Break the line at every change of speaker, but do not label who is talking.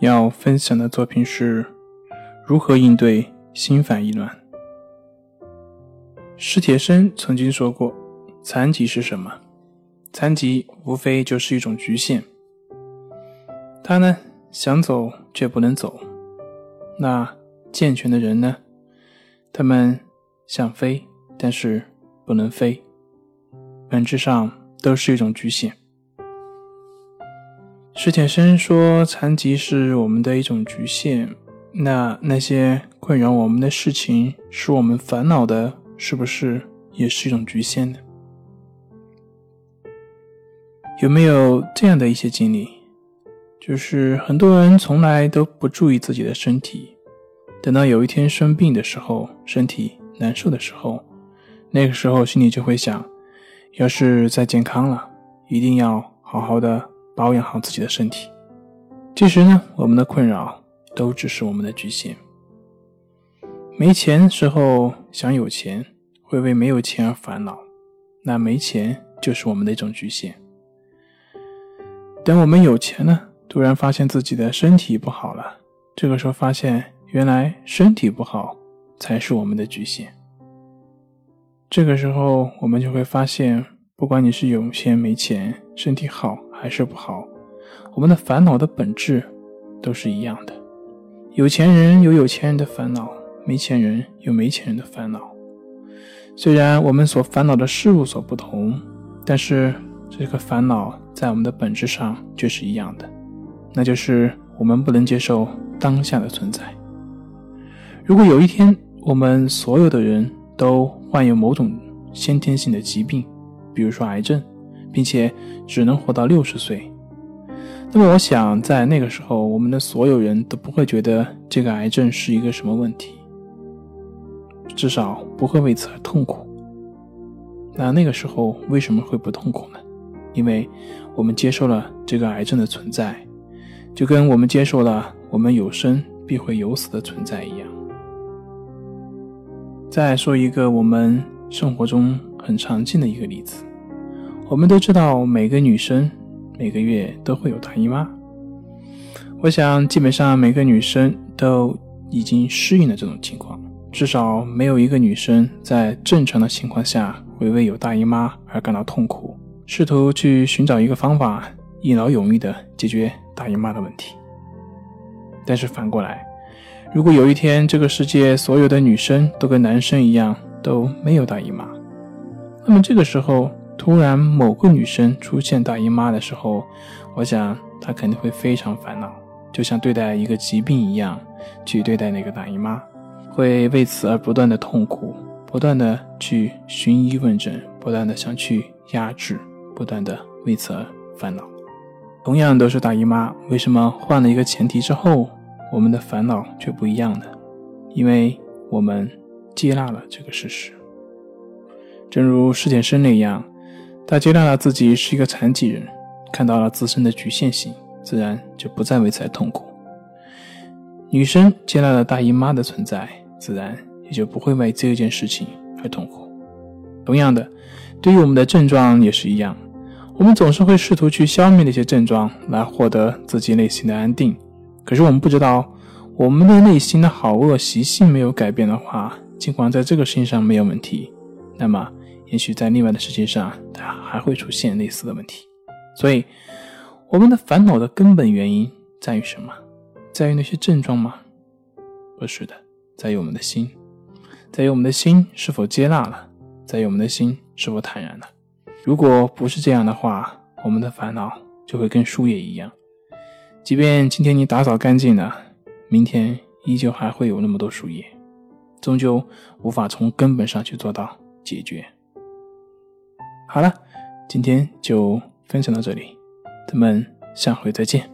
要分享的作品是如何应对心烦意乱。史铁生曾经说过：“残疾是什么？残疾无非就是一种局限。他呢，想走却不能走。那健全的人呢？他们想飞，但是不能飞。本质上都是一种局限。”史铁生说：“残疾是我们的一种局限。那那些困扰我们的事情，使我们烦恼的，是不是也是一种局限呢？有没有这样的一些经历？就是很多人从来都不注意自己的身体，等到有一天生病的时候，身体难受的时候，那个时候心里就会想：要是再健康了，一定要好好的。”保养好自己的身体。其实呢，我们的困扰都只是我们的局限。没钱时候想有钱，会为没有钱而烦恼，那没钱就是我们的一种局限。等我们有钱了，突然发现自己的身体不好了，这个时候发现原来身体不好才是我们的局限。这个时候我们就会发现，不管你是有钱没钱，身体好。还是不好，我们的烦恼的本质都是一样的。有钱人有有钱人的烦恼，没钱人有没钱人的烦恼。虽然我们所烦恼的事物所不同，但是这个烦恼在我们的本质上却是一样的，那就是我们不能接受当下的存在。如果有一天我们所有的人都患有某种先天性的疾病，比如说癌症，并且只能活到六十岁，那么我想在那个时候，我们的所有人都不会觉得这个癌症是一个什么问题，至少不会为此而痛苦。那那个时候为什么会不痛苦呢？因为我们接受了这个癌症的存在，就跟我们接受了我们有生必会有死的存在一样。再说一个我们生活中很常见的一个例子。我们都知道，每个女生每个月都会有大姨妈。我想，基本上每个女生都已经适应了这种情况，至少没有一个女生在正常的情况下会为有大姨妈而感到痛苦，试图去寻找一个方法，一劳永逸地解决大姨妈的问题。但是反过来，如果有一天这个世界所有的女生都跟男生一样都没有大姨妈，那么这个时候，突然，某个女生出现大姨妈的时候，我想她肯定会非常烦恼，就像对待一个疾病一样去对待那个大姨妈，会为此而不断的痛苦，不断的去寻医问诊，不断的想去压制，不断的为此而烦恼。同样都是大姨妈，为什么换了一个前提之后，我们的烦恼却不一样呢？因为我们接纳了这个事实，正如史铁生那样。他接纳了自己是一个残疾人，看到了自身的局限性，自然就不再为此痛苦。女生接纳了大姨妈的存在，自然也就不会为这件事情而痛苦。同样的，对于我们的症状也是一样，我们总是会试图去消灭那些症状，来获得自己内心的安定。可是我们不知道，我们的内心的好恶习性没有改变的话，尽管在这个事情上没有问题，那么。也许在另外的世界上，它还会出现类似的问题。所以，我们的烦恼的根本原因在于什么？在于那些症状吗？不是的，在于我们的心，在于我们的心是否接纳了，在于我们的心是否坦然了。如果不是这样的话，我们的烦恼就会跟树叶一样，即便今天你打扫干净了，明天依旧还会有那么多树叶，终究无法从根本上去做到解决。好了，今天就分享到这里，咱们下回再见。